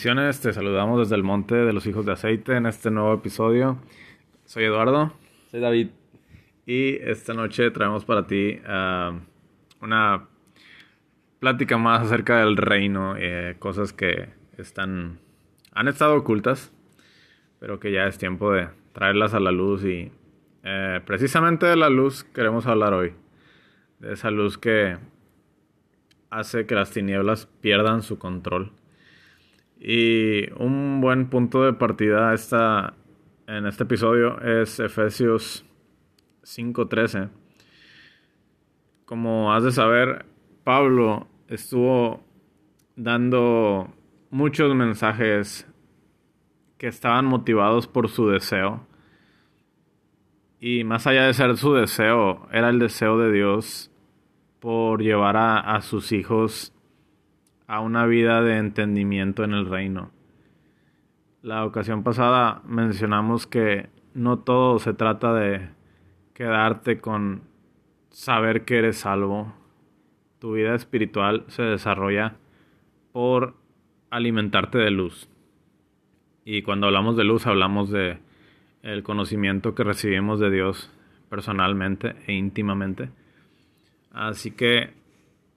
Bendiciones, te saludamos desde el Monte de los Hijos de Aceite en este nuevo episodio. Soy Eduardo. Soy David. Y esta noche traemos para ti ah, una plática más acerca del reino, eh, cosas que están, han estado ocultas, pero que ya es tiempo de traerlas a la luz y eh, precisamente de la luz queremos hablar hoy, de esa luz que hace que las tinieblas pierdan su control. Y un buen punto de partida esta, en este episodio es Efesios 5:13. Como has de saber, Pablo estuvo dando muchos mensajes que estaban motivados por su deseo. Y más allá de ser su deseo, era el deseo de Dios por llevar a, a sus hijos a una vida de entendimiento en el reino. La ocasión pasada mencionamos que no todo se trata de quedarte con saber que eres salvo. Tu vida espiritual se desarrolla por alimentarte de luz. Y cuando hablamos de luz hablamos de el conocimiento que recibimos de Dios personalmente e íntimamente. Así que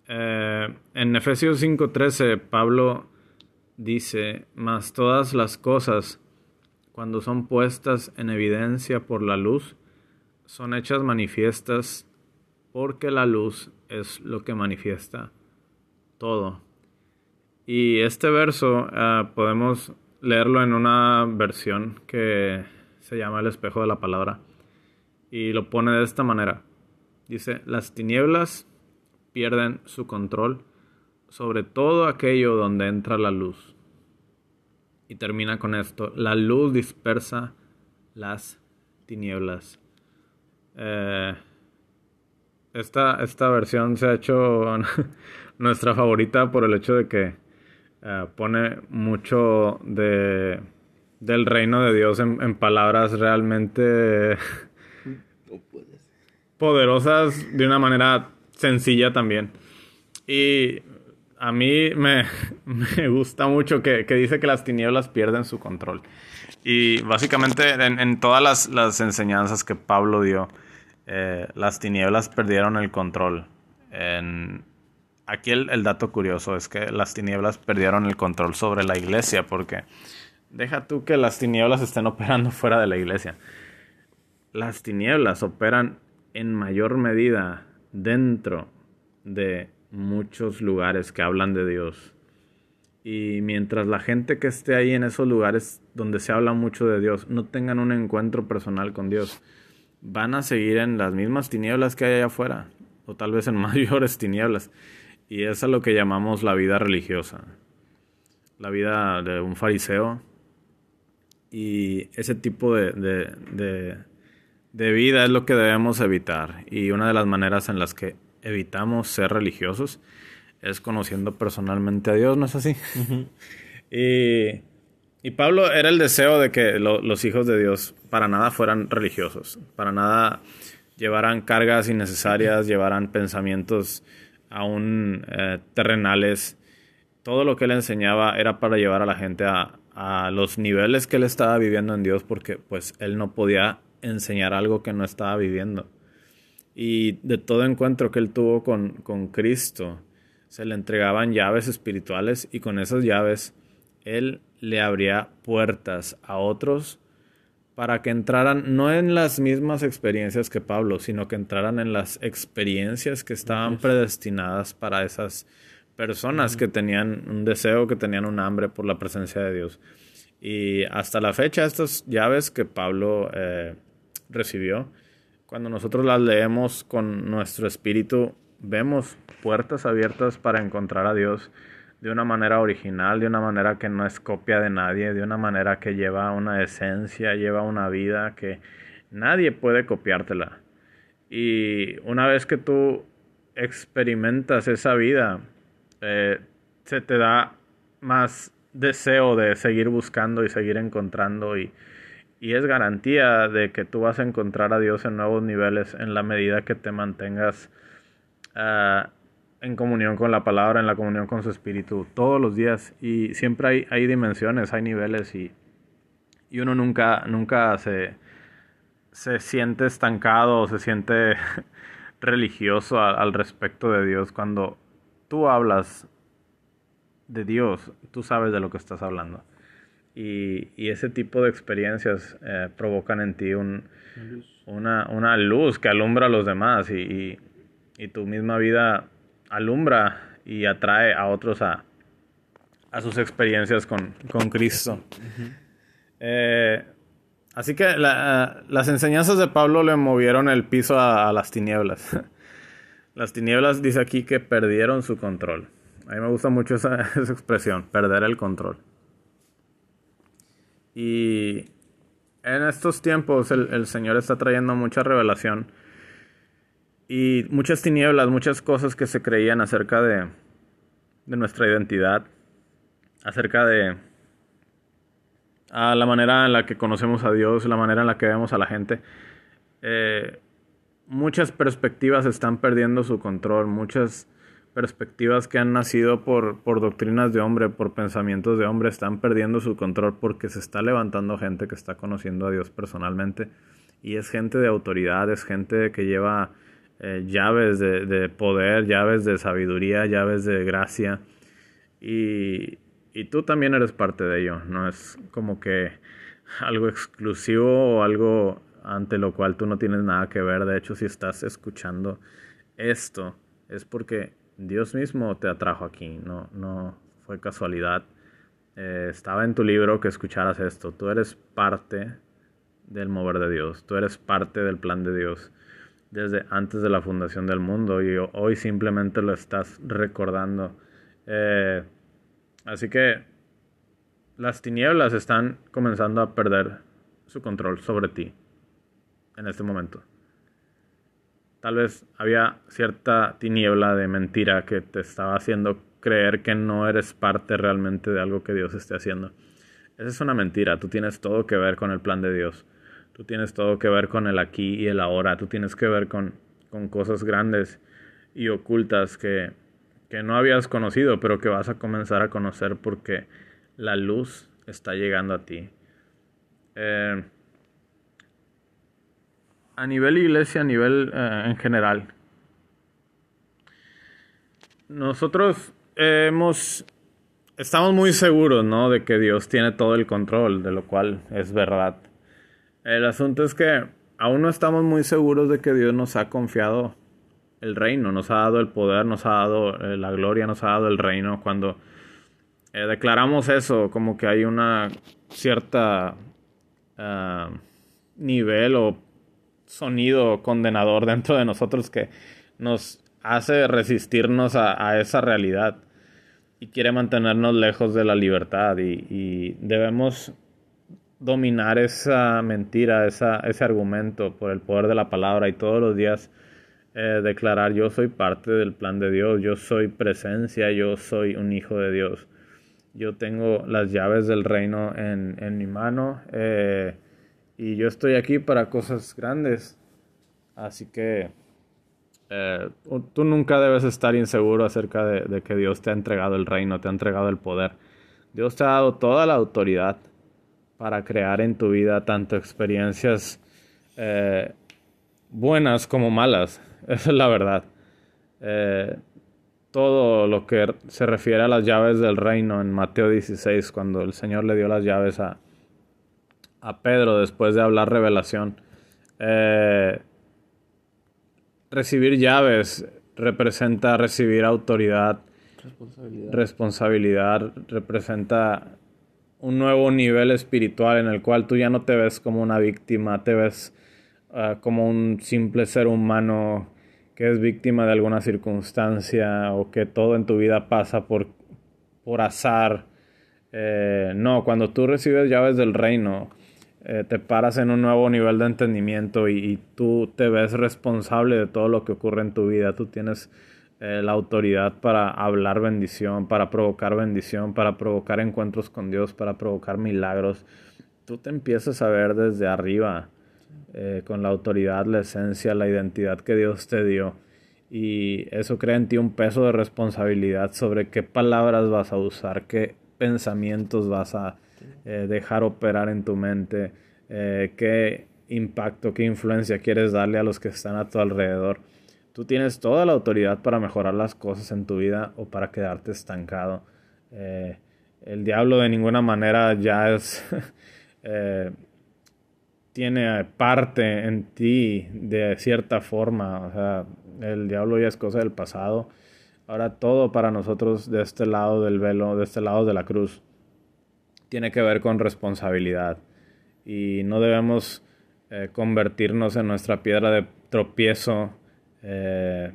eh, en Efesios 5:13 Pablo dice, mas todas las cosas, cuando son puestas en evidencia por la luz, son hechas manifiestas porque la luz es lo que manifiesta todo. Y este verso eh, podemos leerlo en una versión que se llama el espejo de la palabra y lo pone de esta manera. Dice, las tinieblas pierden su control sobre todo aquello donde entra la luz. Y termina con esto, la luz dispersa las tinieblas. Eh, esta, esta, versión se ha hecho nuestra favorita por el hecho de que eh, pone mucho de, del reino de Dios en palabras realmente poderosas de una manera sencilla también. Y a mí me, gusta mucho que, dice que las tinieblas pierden su control. Y básicamente en, todas las, enseñanzas que Pablo dio, eh, las tinieblas perdieron el control. En, aquí el, el, dato curioso es que las tinieblas perdieron el control sobre la iglesia, porque deja tú que las tinieblas estén operando fuera de la iglesia. Las tinieblas operan en mayor medida dentro de muchos lugares que hablan de Dios. Y mientras la gente que esté ahí en esos lugares donde se habla mucho de Dios no tengan un encuentro personal con Dios, van a seguir en las mismas tinieblas que hay allá afuera, o tal vez en mayores tinieblas. Y es a lo que llamamos la vida religiosa, la vida de un fariseo. Y ese tipo de, de de vida es lo que debemos evitar. Y una de las maneras en las que evitamos ser religiosos es conociendo personalmente a Dios, ¿no es así? y, y, Pablo era el deseo de que los hijos de Dios para nada fueran religiosos, para nada llevaran cargas innecesarias, llevaran pensamientos aún eh, terrenales. Todo lo que él enseñaba era para llevar a la gente a, a los niveles que él estaba viviendo en Dios, porque pues él no podía enseñar algo que no estaba viviendo. Y de todo encuentro que él tuvo con, con Cristo, se le entregaban llaves espirituales y con esas llaves él le abría puertas a otros para que entraran no en las mismas experiencias que Pablo, sino que entraran en las experiencias que estaban predestinadas para esas personas que tenían un deseo, que tenían un hambre por la presencia de Dios. Y hasta la fecha, estas llaves que Pablo eh, recibió, cuando nosotros las leemos con nuestro espíritu, vemos puertas abiertas para encontrar a Dios de una manera original, de una manera que no es copia de nadie, de una manera que lleva una esencia, lleva una vida que nadie puede copiártela. Y una vez que tú experimentas esa vida, eh, se te da más deseo de seguir buscando y seguir encontrando y, y es garantía de que tú vas a encontrar a Dios en nuevos niveles en la medida que te mantengas uh, en comunión con la palabra, en la comunión con su espíritu, todos los días. Y siempre hay, hay dimensiones, hay niveles y, y uno nunca, nunca se, se siente estancado o se siente religioso al respecto de Dios. Cuando tú hablas de Dios, tú sabes de lo que estás hablando. Y, y ese tipo de experiencias eh, provocan en ti un, una, una, luz que alumbra a los demás y, y, y tu misma vida alumbra y atrae a otros a, a sus experiencias con, con Cristo. eh, así que la, las enseñanzas de Pablo le movieron el piso a, a las tinieblas. las tinieblas dice aquí que perdieron su control. A mí me gusta mucho esa, esa expresión, perder el control. Y en estos tiempos el, el Señor está trayendo mucha revelación y muchas tinieblas, muchas cosas que se creían acerca de, de nuestra identidad, acerca de a la manera en la que conocemos a Dios, la manera en la que vemos a la gente. Eh, muchas perspectivas están perdiendo su control, muchas perspectivas que han nacido por, por doctrinas de hombre, por pensamientos de hombre, están perdiendo su control porque se está levantando gente que está conociendo a Dios personalmente y es gente de autoridad, es gente que lleva eh, llaves de, de, poder, llaves de sabiduría, llaves de gracia. Y, y, tú también eres parte de ello. No es como que algo exclusivo o algo ante lo cual tú no tienes nada que ver. De hecho, si estás escuchando esto, es porque Dios mismo te atrajo aquí. No, no fue casualidad. Eh, estaba en tu libro que escucharas esto. Tú eres parte del mover de Dios. Tú eres parte del plan de Dios desde antes de la fundación del mundo y hoy simplemente lo estás recordando. Eh, así que las tinieblas están comenzando a perder su control sobre ti en este momento. Tal vez había cierta tiniebla de mentira que te estaba haciendo creer que no eres parte realmente de algo que Dios esté haciendo. Esa es una mentira, tú tienes todo que ver con el plan de Dios. Tú tienes todo que ver con el aquí y el ahora. Tú tienes que ver con, con cosas grandes y ocultas que, que no habías conocido, pero que vas a comenzar a conocer porque la luz está llegando a ti. Eh, a nivel iglesia, a nivel eh, en general, nosotros hemos estamos muy seguros, ¿no? De que Dios tiene todo el control, de lo cual es verdad. El asunto es que aún no estamos muy seguros de que Dios nos ha confiado el reino, nos ha dado el poder, nos ha dado eh, la gloria, nos ha dado el reino. Cuando eh, declaramos eso, como que hay una cierta uh, nivel o sonido condenador dentro de nosotros que nos hace resistirnos a, esa realidad y quiere mantenernos lejos de la libertad y debemos dominar esa mentira, esa, ese argumento por el poder de la palabra y todos los días eh, declarar yo soy parte del plan de Dios, yo soy presencia, yo soy un hijo de Dios, yo tengo las llaves del reino en, en mi mano eh, y yo estoy aquí para cosas grandes. Así que eh, tú nunca debes estar inseguro acerca de, de que Dios te ha entregado el reino, te ha entregado el poder. Dios te ha dado toda la autoridad para crear en tu vida tanto experiencias eh, buenas como malas. Esa es la verdad. Eh, todo lo que se refiere a las llaves del reino en Mateo 16, cuando el Señor le dio las llaves a, a Pedro después de hablar revelación. Eh, recibir llaves representa recibir autoridad, responsabilidad, responsabilidad representa un nuevo nivel espiritual en el cual tú ya no te ves como una víctima, te ves uh, como un simple ser humano que es víctima de alguna circunstancia o que todo en tu vida pasa por, por azar. Eh, no, cuando tú recibes llaves del reino, eh, te paras en un nuevo nivel de entendimiento y, tú te ves responsable de todo lo que ocurre en tu vida. Tú tienes eh, la autoridad para hablar bendición, para provocar bendición, para provocar encuentros con Dios, para provocar milagros. Tú te empiezas a ver desde arriba, eh, con la autoridad, la esencia, la identidad que Dios te dio. Y eso crea en ti un peso de responsabilidad sobre qué palabras vas a usar, qué pensamientos vas a eh, dejar operar en tu mente, qué impacto, qué influencia quieres darle a los que están a tu alrededor. Tú tienes toda la autoridad para mejorar las cosas en tu vida o para quedarte estancado. Eh, el diablo de ninguna manera ya es... tiene parte en ti de cierta forma. O sea, el diablo ya es cosa del pasado. Ahora todo para nosotros de este lado del velo, de este lado de la cruz, tiene que ver con responsabilidad y no debemos eh, convertirnos en nuestra piedra de tropiezo eh,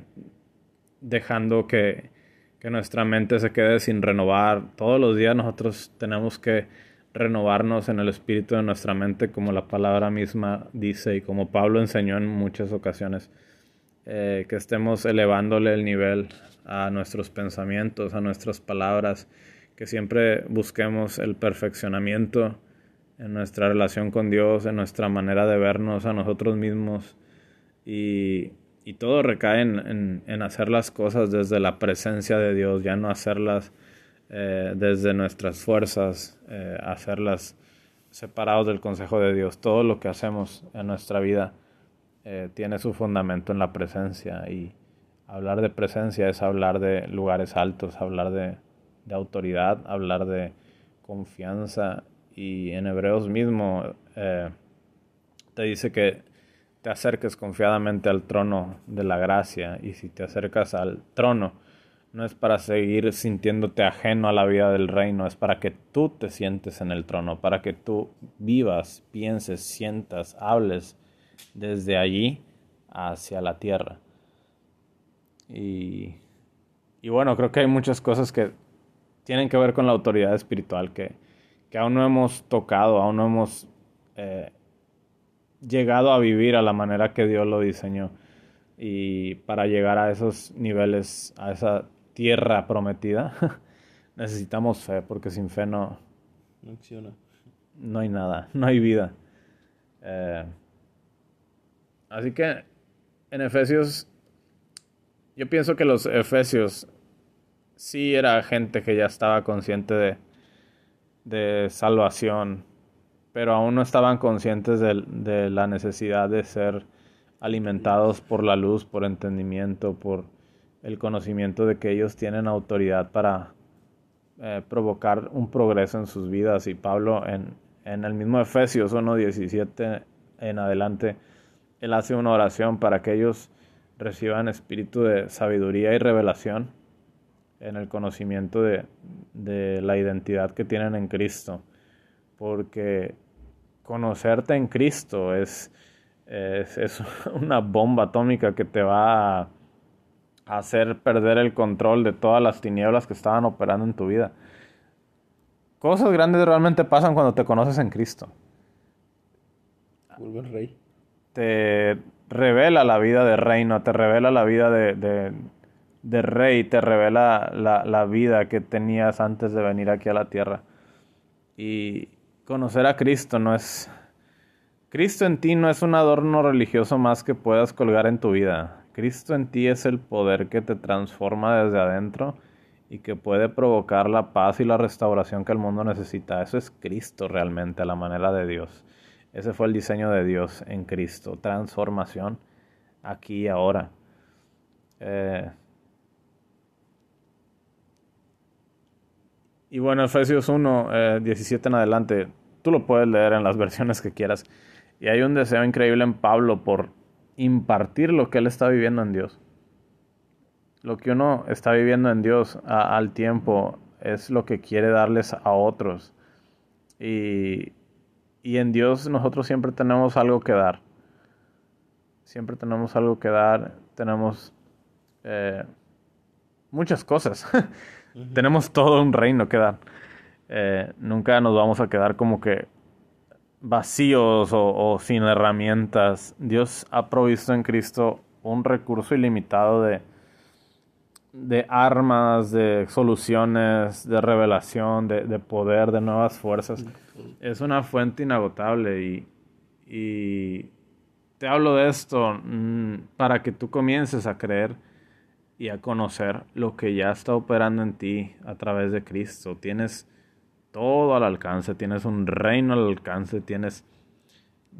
dejando que, que nuestra mente se quede sin renovar. Todos los días nosotros tenemos que renovarnos en el espíritu de nuestra mente, como la palabra misma dice y como Pablo enseñó en muchas ocasiones, eh, que estemos elevándole el nivel a nuestros pensamientos, a nuestras palabras, que siempre busquemos el perfeccionamiento en nuestra relación con Dios, en nuestra manera de vernos a nosotros mismos y, todo recae en, hacer las cosas desde la presencia de Dios, ya no hacerlas eh, desde nuestras fuerzas, eh, hacerlas separados del consejo de Dios. Todo lo que hacemos en nuestra vida eh, tiene su fundamento en la presencia y hablar de presencia es hablar de lugares altos, hablar de de autoridad, hablar de confianza y en Hebreos mismo te dice que te acerques confiadamente al trono de la gracia y si te acercas al trono no es para seguir sintiéndote ajeno a la vida del reino, es para que tú te sientes en el trono, para que tú vivas, pienses, sientas, hables desde allí hacia la tierra. Y, y bueno, creo que hay muchas cosas que tienen que ver con la autoridad espiritual que, aún no hemos tocado, aún no hemos eh, llegado a vivir a la manera que Dios lo diseñó. Y para llegar a esos niveles, a esa tierra prometida, necesitamos fe, porque sin fe no, no No hay nada, no hay vida. Eh, así que en Efesios, yo pienso que los Efesios sí era gente que ya estaba consciente de, de salvación, pero aún no estaban conscientes de, de, la necesidad de ser alimentados por la luz, por entendimiento, por el conocimiento de que ellos tienen autoridad para eh, provocar un progreso en sus vidas. Y Pablo en, en el mismo Efesios 1.17 en adelante, él hace una oración para que ellos reciban espíritu de sabiduría y revelación en el conocimiento de, la identidad que tienen en Cristo. Porque conocerte en Cristo es, es, una bomba atómica que te va a hacer perder el control de todas las tinieblas que estaban operando en tu vida. Cosas grandes realmente pasan cuando te conoces en Cristo. Vuelve el rey. Te revela la vida de reino, te revela la vida de, de rey te revela la, vida que tenías antes de venir aquí a la tierra. Y conocer a Cristo no es... Cristo en ti no es un adorno religioso más que puedas colgar en tu vida. Cristo en ti es el poder que te transforma desde adentro y que puede provocar la paz y la restauración que el mundo necesita. Eso es Cristo realmente, a la manera de Dios. Ese fue el diseño de Dios en Cristo. Transformación aquí y ahora. Eh, Y bueno, Efesios 1, 17 eh, en adelante, tú lo puedes leer en las versiones que quieras. Y hay un deseo increíble en Pablo por impartir lo que él está viviendo en Dios. Lo que uno está viviendo en Dios al tiempo es lo que quiere darles a otros. Y, y en Dios nosotros siempre tenemos algo que dar. Siempre tenemos algo que dar. Tenemos eh, muchas cosas. Tenemos todo un reino que dar. Eh, nunca nos vamos a quedar como que vacíos o, sin herramientas, Dios ha provisto en Cristo un recurso ilimitado de, de armas, de soluciones, de revelación, de, poder, de nuevas fuerzas. Es una fuente inagotable y, y te hablo de esto mm, para que tú comiences a creer y a conocer lo que ya está operando en ti a través de Cristo. Tienes todo al alcance, tienes un reino al alcance, tienes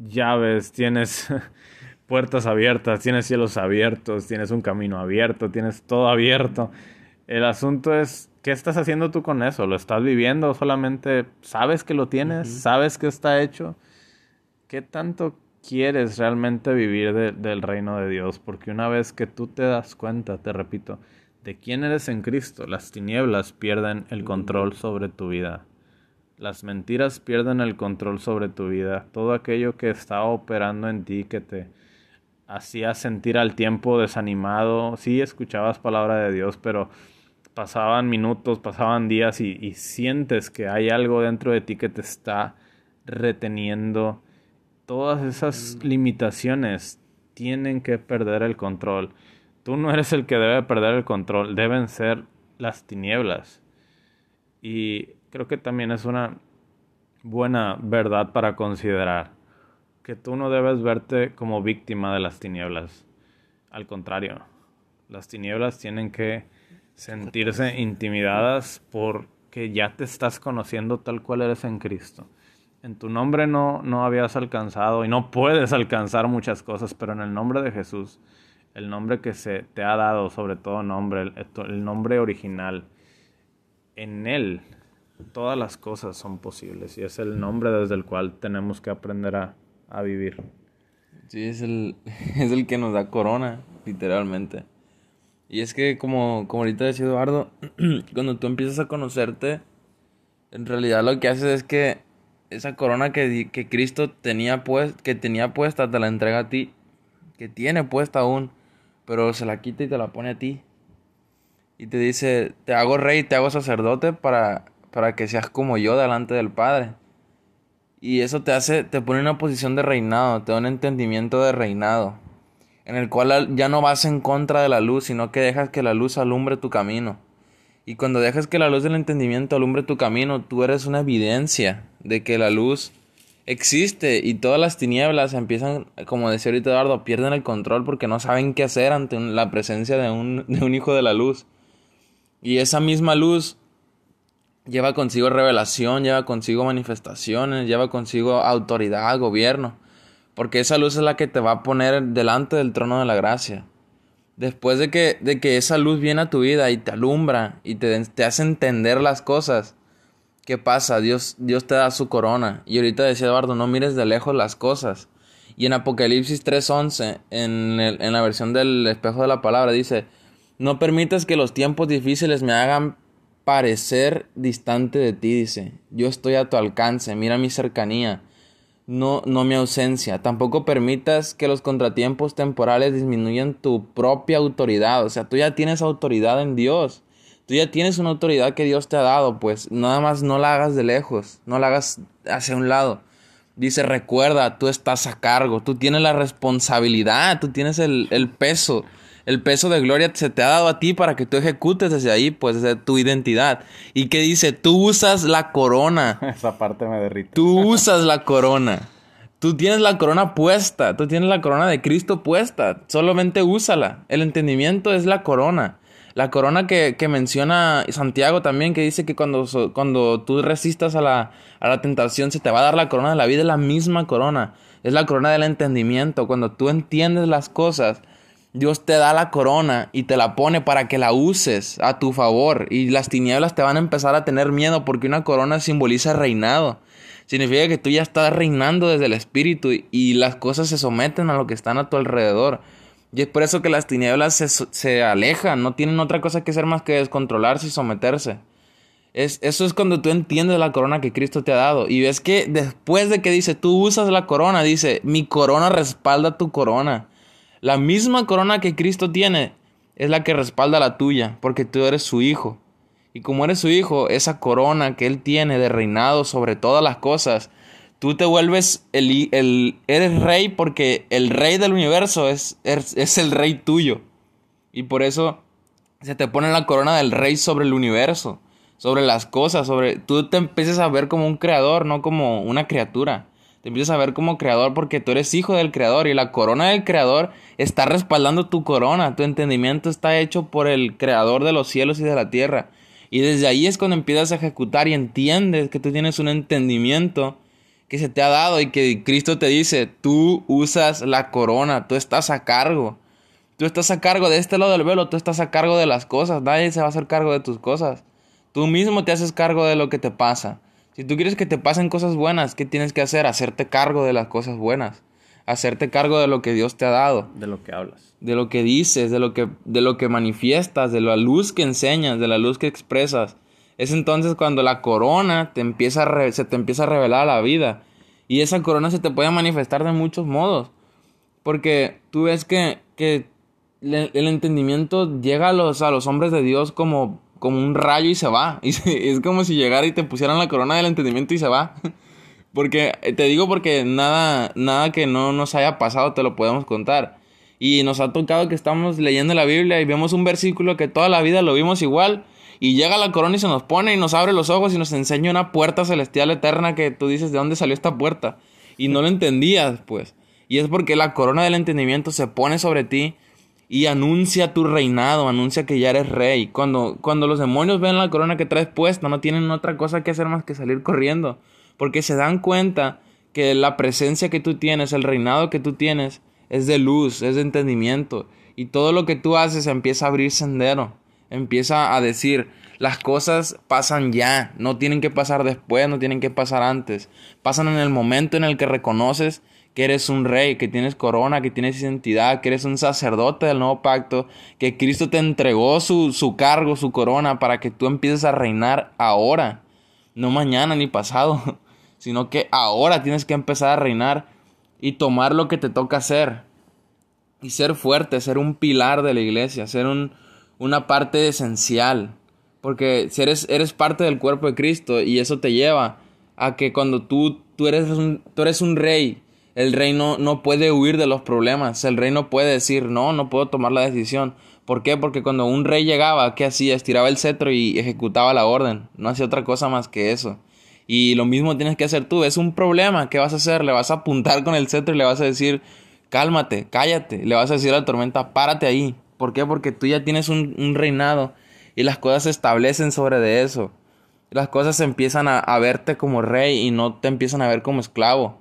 llaves, tienes puertas abiertas, tienes cielos abiertos, tienes un camino abierto, tienes todo abierto. El asunto es, ¿qué estás haciendo tú con eso? ¿Lo estás viviendo? ¿Solamente sabes que lo tienes? ¿Sabes que está hecho? ¿Qué tanto quieres realmente vivir del reino de Dios? Porque una vez que tú te das cuenta, te repito, de quién eres en Cristo, las tinieblas pierden el control sobre tu vida. Las mentiras pierden el control sobre tu vida. Todo aquello que estaba operando en ti, que te hacía sentir al tiempo desanimado, sí escuchabas palabra de Dios, pero pasaban minutos, pasaban días y, sientes que hay algo dentro de ti que te está reteniendo. Todas esas mm. limitaciones tienen que perder el control. Tú no eres el que debe perder el control, deben ser las tinieblas. Y creo que también es una buena verdad para considerar que tú no debes verte como víctima de las tinieblas. Al contrario, las tinieblas tienen que sentirse intimidadas porque ya te estás conociendo tal cual eres en Cristo. En tu nombre no, no habías alcanzado y no puedes alcanzar muchas cosas, pero en el nombre de Jesús, el nombre que se te ha dado, sobre todo nombre, el, nombre original, en Él todas las cosas son posibles y es el nombre desde el cual tenemos que aprender a, a vivir. Sí, es el, es el que nos da corona, literalmente. Y es que, como, como ahorita decía Eduardo, cuando tú empiezas a conocerte, en realidad lo que haces es que esa corona que, que Cristo tenía, pues, que tenía puesta te la entrega a ti, que tiene puesta aún, pero se la quita y te la pone a ti. Y te dice, te hago rey, te hago sacerdote para para que seas como yo delante del Padre. Y eso te hace, te pone en una posición de reinado, te da un entendimiento de reinado, en el cual ya no vas en contra de la luz, sino que dejas que la luz alumbre tu camino. Y cuando dejas que la luz del entendimiento alumbre tu camino, tú eres una evidencia de que la luz existe y todas las tinieblas empiezan, como decía ahorita Eduardo, pierden el control porque no saben qué hacer ante la presencia de un, de un hijo de la luz. Y esa misma luz lleva consigo revelación, lleva consigo manifestaciones, lleva consigo autoridad, gobierno, porque esa luz es la que te va a poner delante del trono de la gracia. Después de que, de que esa luz viene a tu vida y te alumbra y te, te hace entender las cosas, ¿qué pasa? Dios, Dios te da su corona. Y ahorita decía Eduardo, no mires de lejos las cosas. Y en Apocalipsis 3.11, en, en la versión del espejo de la palabra, dice, no permitas que los tiempos difíciles me hagan parecer distante de ti, dice. Yo estoy a tu alcance, mira mi cercanía, no, no mi ausencia. Tampoco permitas que los contratiempos temporales disminuyan tu propia autoridad. O sea, tú ya tienes autoridad en Dios. Tú ya tienes una autoridad que Dios te ha dado, pues nada más no la hagas de lejos, no la hagas hacia un lado. Dice, recuerda, tú estás a cargo, tú tienes la responsabilidad, tú tienes el, el peso el peso de gloria se te ha dado a ti para que tú ejecutes desde ahí, pues desde tu identidad. Y que dice, tú usas la corona. Esa parte me derrite. Tú usas la corona. Tú tienes la corona puesta, tú tienes la corona de Cristo puesta, solamente úsala. El entendimiento es la corona. La corona que, menciona Santiago también, que dice que cuando, cuando tú resistas a la, a la tentación se te va a dar la corona de la vida, es la misma corona. Es la corona del entendimiento. Cuando tú entiendes las cosas, Dios te da la corona y te la pone para que la uses a tu favor y las tinieblas te van a empezar a tener miedo porque una corona simboliza reinado. Significa que tú ya estás reinando desde el espíritu y las cosas se someten a lo que están a tu alrededor. Y es por eso que las tinieblas se, alejan, no tienen otra cosa que hacer más que descontrolarse y someterse. Es, eso es cuando tú entiendes la corona que Cristo te ha dado. Y ves que después de que dice, tú usas la corona, dice, mi corona respalda tu corona. La misma corona que Cristo tiene es la que respalda la tuya, porque tú eres su hijo. Y como eres su hijo, esa corona que Él tiene de reinado sobre todas las cosas, Tú te vuelves el, el eres rey porque el rey del universo es, es, es el rey tuyo. Y por eso se te pone la corona del rey sobre el universo, sobre las cosas, sobre tú te empiezas a ver como un creador, no como una criatura. Te empiezas a ver como creador porque tú eres hijo del creador y la corona del creador está respaldando tu corona. Tu entendimiento está hecho por el creador de los cielos y de la tierra. Y desde ahí es cuando empiezas a ejecutar y entiendes que tú tienes un entendimiento que se te ha dado y que Cristo te dice, tú usas la corona, tú estás a cargo. Tú estás a cargo de este lado del velo, tú estás a cargo de las cosas, nadie se va a hacer cargo de tus cosas. Tú mismo te haces cargo de lo que te pasa. Si tú quieres que te pasen cosas buenas, ¿qué tienes que hacer? Hacerte cargo de las cosas buenas. Hacerte cargo de lo que Dios te ha dado. De lo que hablas. De lo que dices, de lo que, de lo que manifiestas, de la luz que enseñas, de la luz que expresas. Es entonces cuando la corona te empieza se te empieza a revelar a la vida. Y esa corona se te puede manifestar de muchos modos. Porque tú ves que, que el entendimiento llega a los, a los hombres de Dios como, como un rayo y se va. Y es como si llegara y te pusieran la corona del entendimiento y se va. Porque, te digo porque nada, nada que no nos haya pasado te lo podemos contar. Y nos ha tocado que estamos leyendo la Biblia y vemos un versículo que toda la vida lo vimos igual. Y llega la corona y se nos pone y nos abre los ojos y nos enseña una puerta celestial eterna que tú dices, ¿de dónde salió esta puerta? Y no lo entendías, pues. Y es porque la corona del entendimiento se pone sobre ti y anuncia tu reinado, anuncia que ya eres rey. Cuando, cuando los demonios ven la corona que traes puesta, no tienen otra cosa que hacer más que salir corriendo, porque se dan cuenta que la presencia que tú tienes, el reinado que tú tienes, es de luz, es de entendimiento, y todo lo que tú haces empieza a abrir sendero, empieza a decir, las cosas pasan ya, no tienen que pasar después, no tienen que pasar antes, pasan en el momento en el que reconoces que eres un rey, que tienes corona, que tienes identidad, que eres un sacerdote del nuevo pacto, que Cristo te entregó su, su cargo, su corona, para que tú empieces a reinar ahora, no mañana ni pasado, sino que ahora tienes que empezar a reinar y tomar lo que te toca hacer. Y ser fuerte, ser un pilar de la iglesia, ser un, una parte esencial. Porque si eres, eres parte del cuerpo de Cristo y eso te lleva a que cuando tú, tú, eres, tú eres un rey, el rey no, puede huir de los problemas. El rey no puede decir, no, no puedo tomar la decisión. ¿Por qué? Porque cuando un rey llegaba, ¿qué hacía? Estiraba el cetro y ejecutaba la orden. No hacía otra cosa más que eso. Y lo mismo tienes que hacer tú. Es un problema. ¿Qué vas a hacer? Le vas a apuntar con el cetro y le vas a decir, cálmate, cállate. Le vas a decir a la tormenta, párate ahí. ¿Por qué? Porque tú ya tienes un, un reinado y las cosas se establecen sobre de eso. Las cosas empiezan a, a verte como rey y no te empiezan a ver como esclavo.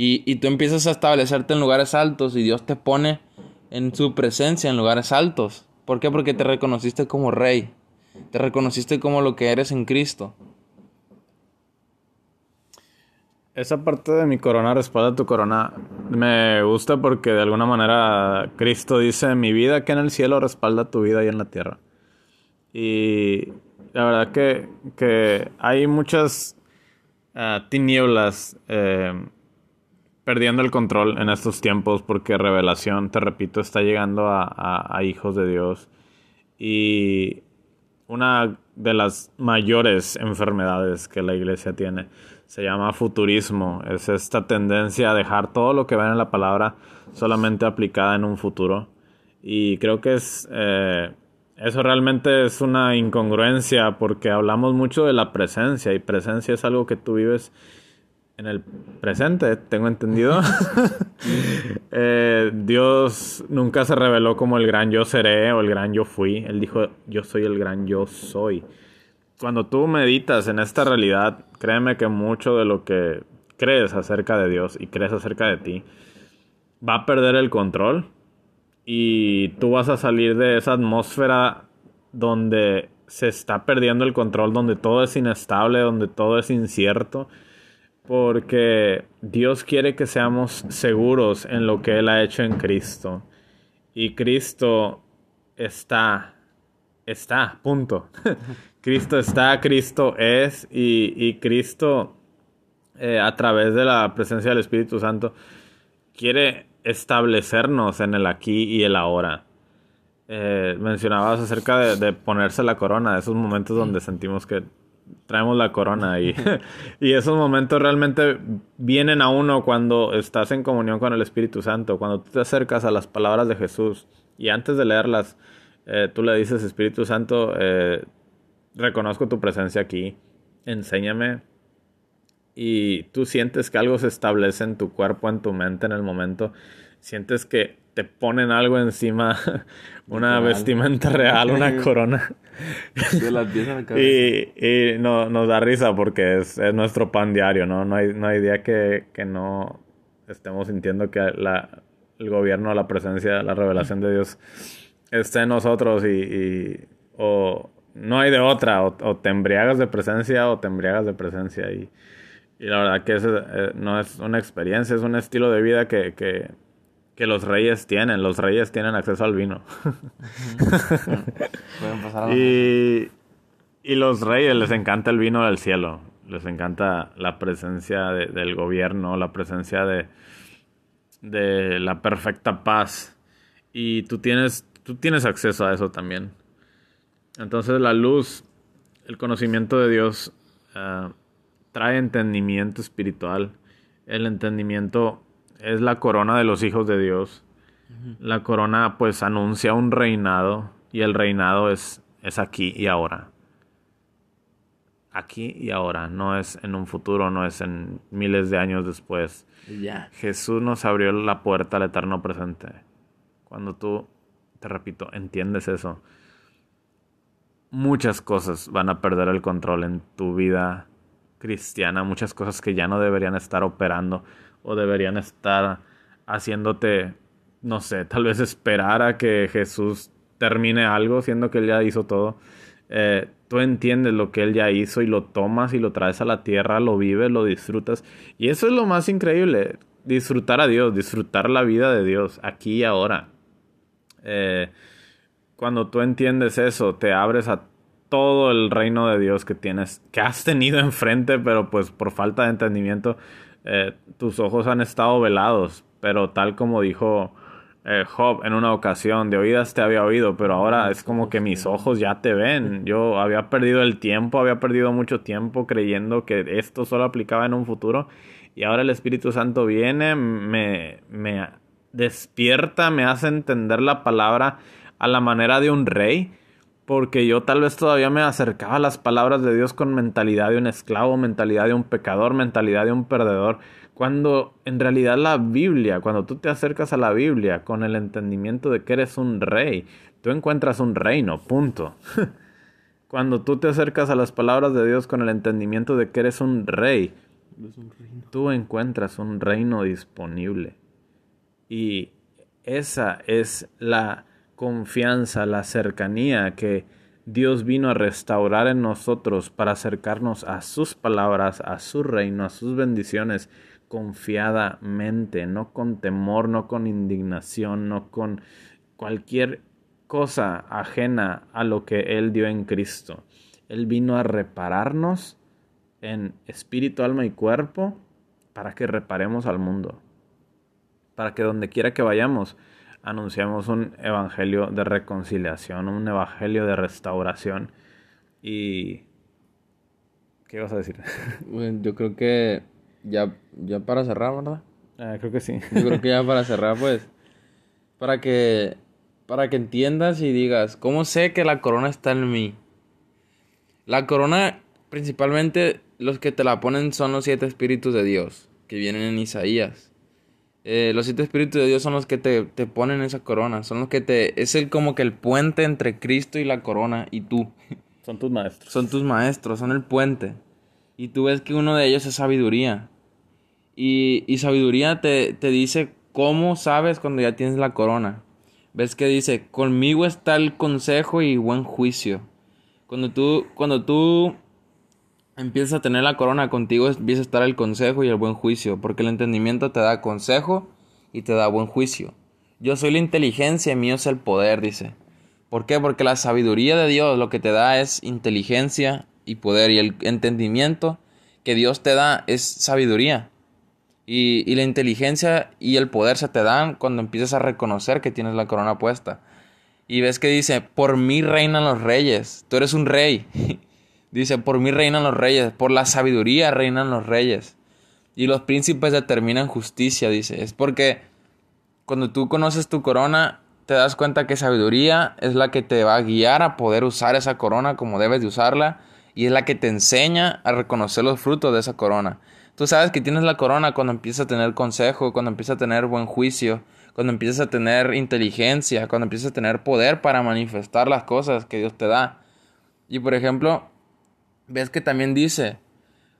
Y, y tú empiezas a establecerte en lugares altos y Dios te pone en su presencia en lugares altos. ¿Por qué? Porque te reconociste como rey. Te reconociste como lo que eres en Cristo. Esa parte de mi corona respalda tu corona me gusta porque de alguna manera Cristo dice, mi vida que en el cielo respalda tu vida y en la tierra. Y la verdad que, que hay muchas uh, tinieblas eh, perdiendo el control en estos tiempos porque revelación, te repito, está llegando a, hijos de Dios. Y una de las mayores enfermedades que la iglesia tiene se llama futurismo. Es esta tendencia a dejar todo lo que ven en la palabra solamente aplicada en un futuro. Y creo que es... Eh, eso realmente es una incongruencia porque hablamos mucho de la presencia y presencia es algo que tú vives en el presente, tengo entendido, eh, Dios nunca se reveló como el gran yo seré o el gran yo fui. Él dijo, yo soy el gran yo soy. Cuando tú meditas en esta realidad, créeme que mucho de lo que crees acerca de Dios y crees acerca de ti va a perder el control y tú vas a salir de esa atmósfera donde se está perdiendo el control, donde todo es inestable, donde todo es incierto porque Dios quiere que seamos seguros en lo que Él ha hecho en Cristo. Y Cristo está, está, punto. Cristo está, Cristo es, y, Cristo eh, a través de la presencia del Espíritu Santo quiere establecernos en el aquí y el ahora. Eh, mencionabas acerca de, de, ponerse la corona, esos momentos donde sentimos que traemos la corona y, esos momentos realmente vienen a uno cuando estás en comunión con el Espíritu Santo, cuando tú te acercas a las palabras de Jesús y antes de leerlas, eh, tú le dices, Espíritu Santo, eh, reconozco tu presencia aquí, enséñame. Y tú sientes que algo se establece en tu cuerpo, en tu mente en el momento. Sientes que te ponen algo encima, una vestimenta real, una corona. De las y, y no, nos da risa porque es, nuestro pan diario, ¿no? No hay, no hay día que, que no estemos sintiendo que la, el gobierno, la presencia, la revelación de Dios esté en nosotros y, y o no hay de otra, o, te embriagas de presencia o te embriagas de presencia y, y la verdad que eso eh, no es una experiencia, es un estilo de vida que, que, que los reyes tienen, los reyes tienen acceso al vino. y, y los reyes les encanta el vino del cielo, les encanta la presencia del gobierno, la presencia de, de la perfecta paz. Y tú tienes, tú tienes acceso a eso también. Entonces la luz, el conocimiento de Dios ah, trae entendimiento espiritual. El entendimiento es la corona de los hijos de Dios. La corona pues anuncia un reinado y el reinado es, es aquí y ahora. Aquí y ahora, no es en un futuro, no es en miles de años después. Jesús nos abrió la puerta al eterno presente. Cuando tú, te repito, entiendes eso, muchas cosas van a perder el control en tu vida cristiana, muchas cosas que ya no deberían estar operando o deberían estar haciéndote, no sé, tal vez esperar a que Jesús termine algo, siendo que Él ya hizo todo. Eh, tú entiendes lo que Él ya hizo y lo tomas y lo traes a la tierra, lo vives, lo disfrutas. Y eso es lo más increíble, disfrutar a Dios, disfrutar la vida de Dios, aquí y ahora. Eh, cuando tú entiendes eso, te abres a todo el reino de Dios que tienes, que has tenido enfrente, pero pues por falta de entendimiento, eh, tus ojos han estado velados. Pero tal como dijo eh, Job en una ocasión, de oídas te había oído, pero ahora es como que mis ojos ya te ven. Yo había perdido el tiempo, había perdido mucho tiempo creyendo que esto solo aplicaba en un futuro. Y ahora el Espíritu Santo viene, me, me despierta, me hace entender la palabra a la manera de un rey. Porque yo tal vez todavía me acercaba a las palabras de Dios con mentalidad de un esclavo, mentalidad de un pecador, mentalidad de un perdedor. Cuando en realidad la Biblia, cuando tú te acercas a la Biblia con el entendimiento de que eres un rey, tú encuentras un reino, punto. cuando tú te acercas a las palabras de Dios con el entendimiento de que eres un rey, tú encuentras un reino disponible. Y esa es la confianza, la cercanía que Dios vino a restaurar en nosotros para acercarnos a sus palabras, a su reino, a sus bendiciones confiadamente, no con temor, no con indignación, no con cualquier cosa ajena a lo que Él dio en Cristo. Él vino a repararnos en espíritu, alma y cuerpo para que reparemos al mundo. Para que donde quiera que vayamos, anunciamos un evangelio de reconciliación, un evangelio de restauración. Y... ¿Qué vas a decir? yo creo que ya, ya para cerrar, ¿verdad? Ah, creo que sí. Yo creo que ya para cerrar, pues, para que, para que entiendas y digas, ¿cómo sé que la corona está en mí? La corona, principalmente, los que te la ponen son los siete espíritus de Dios, que vienen en Isaías. Eh, los siete espíritus de Dios son los que te, te, ponen esa corona, son los que te, es el como que el puente entre Cristo y la corona y tú. Son tus maestros. Son tus maestros, son el puente. Y tú ves que uno de ellos es sabiduría. Y, y sabiduría te, te dice cómo sabes cuando ya tienes la corona. Ves que dice, conmigo está el consejo y buen juicio. Cuando tú, cuando tú empiezas a tener la corona contigo, empieza a estar el consejo y el buen juicio, porque el entendimiento te da consejo y te da buen juicio. Yo soy la inteligencia, mío es el poder, dice. ¿Por qué? Porque la sabiduría de Dios lo que te da es inteligencia y poder y el entendimiento que Dios te da es sabiduría. Y, y, la inteligencia y el poder se te dan cuando empiezas a reconocer que tienes la corona puesta. Y ves que dice, por mí reinan los reyes, tú eres un rey. Dice, por mí reinan los reyes, por la sabiduría reinan los reyes. Y los príncipes determinan justicia, dice. Es porque cuando tú conoces tu corona, te das cuenta que sabiduría es la que te va a guiar a poder usar esa corona como debes de usarla y es la que te enseña a reconocer los frutos de esa corona. Tú sabes que tienes la corona cuando empiezas a tener consejo, cuando empiezas a tener buen juicio, cuando empiezas a tener inteligencia, cuando empiezas a tener poder para manifestar las cosas que Dios te da. Y por ejemplo, ves que también dice,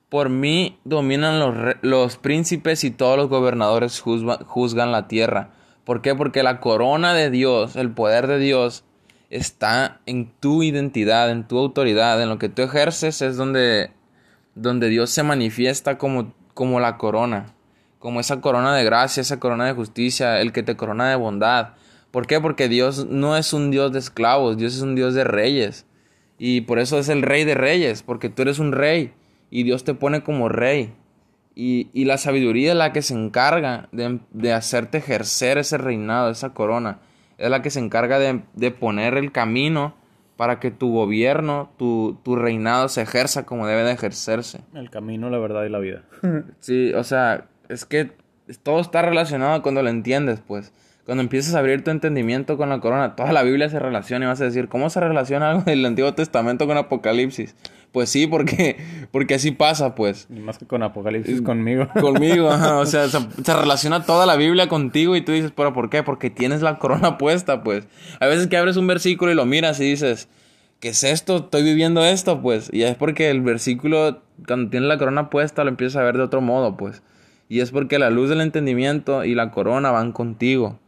por mí dominan los, los príncipes y todos los gobernadores juzgan la tierra. ¿Por qué? Porque la corona de Dios, el poder de Dios, está en tu identidad, en tu autoridad, en lo que tú ejerces es donde, donde Dios se manifiesta como, como la corona, como esa corona de gracia, esa corona de justicia, el que te corona de bondad. ¿Por qué? Porque Dios no es un Dios de esclavos, Dios es un Dios de reyes. Y por eso es el rey de reyes, porque tú eres un rey y Dios te pone como rey. Y, la sabiduría es la que se encarga de, hacerte ejercer ese reinado, esa corona. Es la que se encarga de, poner el camino para que tu gobierno, tu, tu, reinado se ejerza como debe de ejercerse. El camino, la verdad y la vida. sí, o sea, es que todo está relacionado cuando lo entiendes, pues. Cuando empiezas a abrir tu entendimiento con la corona, toda la Biblia se relaciona y vas a decir, ¿cómo se relaciona algo del Antiguo Testamento con Apocalipsis? Pues sí, porque, porque así pasa, pues. Y más que con Apocalipsis, conmigo. Conmigo, o sea, se, relaciona toda la Biblia contigo y tú dices, ¿pero por qué? Porque tienes la corona puesta, pues. A veces que abres un versículo y lo miras y dices, ¿qué es esto? Estoy viviendo esto, pues. Y es porque el versículo, cuando tienes la corona puesta, lo empiezas a ver de otro modo, pues. Y es porque la luz del entendimiento y la corona van contigo.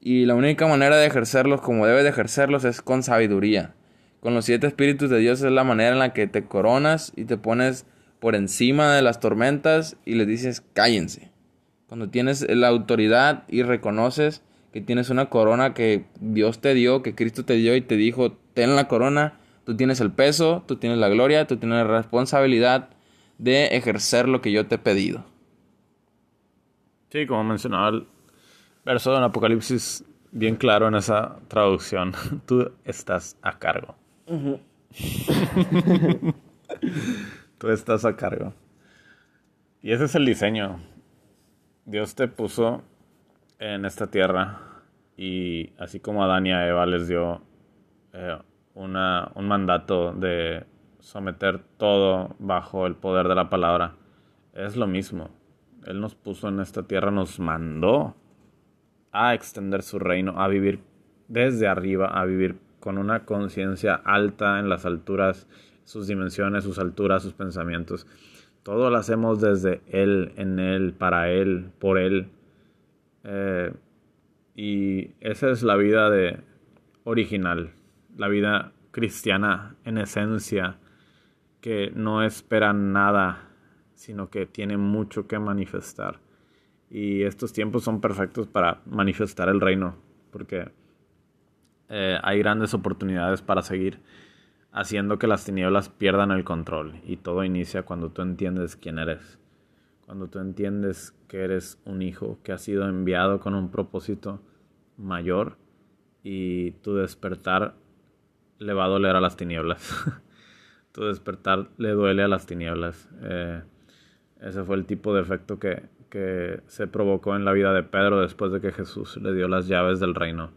Y la única manera de ejercerlos como debes de ejercerlos es con sabiduría. Con los siete espíritus de Dios es la manera en la que te coronas y te pones por encima de las tormentas y les dices cállense. Cuando tienes la autoridad y reconoces que tienes una corona que Dios te dio, que Cristo te dio y te dijo, ten la corona, tú tienes el peso, tú tienes la gloria, tú tienes la responsabilidad de ejercer lo que yo te he pedido. Sí, como mencionaba verso en Apocalipsis, bien claro en esa traducción, tú estás a cargo. Tú estás a cargo. Y ese es el diseño. Dios te puso en esta tierra y así como a Adán y a Eva les dio eh, una, un mandato de someter todo bajo el poder de la palabra, es lo mismo. Él nos puso en esta tierra, nos mandó a extender su reino, a vivir desde arriba, a vivir con una conciencia alta en las alturas, sus dimensiones, sus alturas, sus pensamientos. Todo lo hacemos desde Él, en Él, para Él, por Él. Eh, y esa es la vida de original, la vida cristiana en esencia, que no espera nada, sino que tiene mucho que manifestar. Y estos tiempos son perfectos para manifestar el reino, porque eh, hay grandes oportunidades para seguir haciendo que las tinieblas pierdan el control. Y todo inicia cuando tú entiendes quién eres. Cuando tú entiendes que eres un hijo que ha sido enviado con un propósito mayor y tu despertar le va a doler a las tinieblas. tu despertar le duele a las tinieblas. Eh, ese fue el tipo de efecto que, que se provocó en la vida de Pedro después de que Jesús le dio las llaves del reino.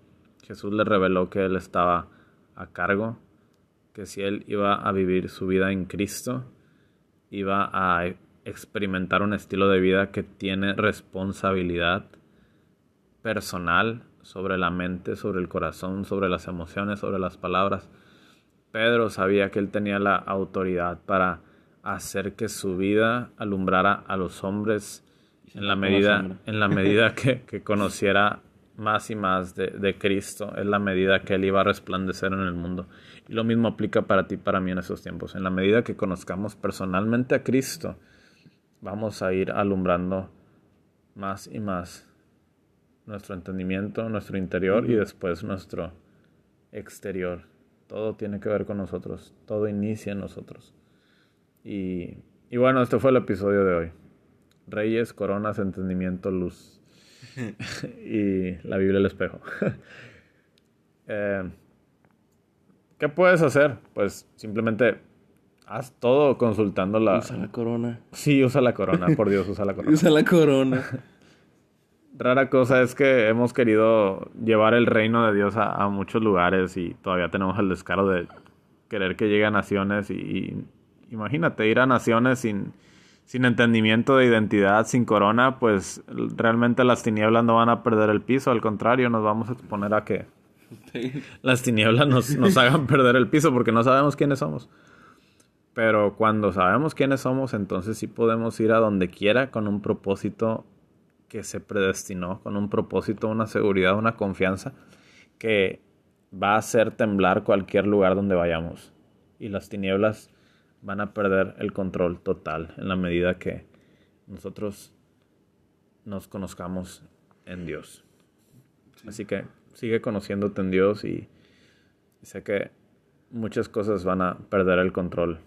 Jesús le reveló que él estaba a cargo, que si él iba a vivir su vida en Cristo, iba a experimentar un estilo de vida que tiene responsabilidad personal sobre la mente, sobre el corazón, sobre las emociones, sobre las palabras. Pedro sabía que él tenía la autoridad para hacer que su vida alumbrara a los hombres en la medida, en la medida que, que conociera más y más de, de, Cristo es la medida que Él iba a resplandecer en el mundo. Y lo mismo aplica para ti, para mí en esos tiempos. En la medida que conozcamos personalmente a Cristo, vamos a ir alumbrando más y más nuestro entendimiento, nuestro interior y después nuestro exterior. Todo tiene que ver con nosotros, todo inicia en nosotros. Y, y bueno, este fue el episodio de hoy. Reyes, coronas, entendimiento, luz. y la Biblia el espejo. Eh, ¿Qué puedes hacer? Pues simplemente haz todo consultando la... Usa la corona. Sí, usa la corona, por Dios, usa la corona. Usa la corona. Rara cosa es que hemos querido llevar el reino de Dios a, a muchos lugares y todavía tenemos el descaro de querer que llegue a naciones y, y imagínate ir a naciones sin, sin entendimiento de identidad, sin corona, pues realmente las tinieblas no van a perder el piso, al contrario, nos vamos a exponer a que las tinieblas nos, nos hagan perder el piso porque no sabemos quiénes somos. Pero cuando sabemos quiénes somos, entonces sí podemos ir a donde quiera con un propósito que se predestinó, con un propósito, una seguridad, una confianza que va a hacer temblar cualquier lugar donde vayamos. Y las tinieblas van a perder el control total en la medida que nosotros nos conozcamos en Dios. Así que sigue conociéndote en Dios y, y sé que muchas cosas van a perder el control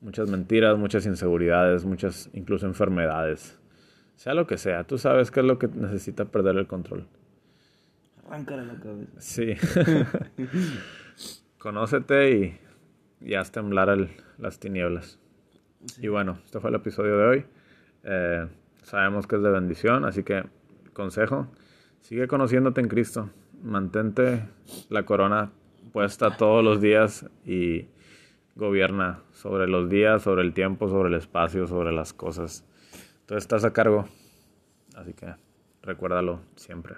muchas mentiras, muchas inseguridades, muchas incluso enfermedades. Sea lo que sea, tú sabes qué es lo que necesita perder el control. Arráncale la cabeza. Sí. Conócete y, y haz temblar el- las tinieblas. Y bueno, este fue el episodio de hoy. Eh, sabemos que es de bendición, así que consejo, sigue conociéndote en Cristo. Mantente la corona puesta todos los días y gobierna sobre los días, sobre el tiempo, sobre el espacio, sobre las cosas. Tú estás a cargo, así que recuérdalo siempre.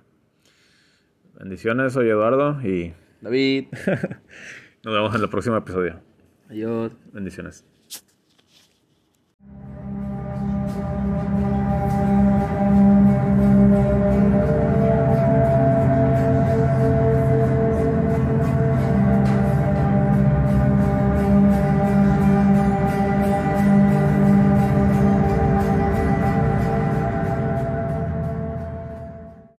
Bendiciones, soy Eduardo y David. nos vemos en el próximo episodio. Adiós. Bendiciones.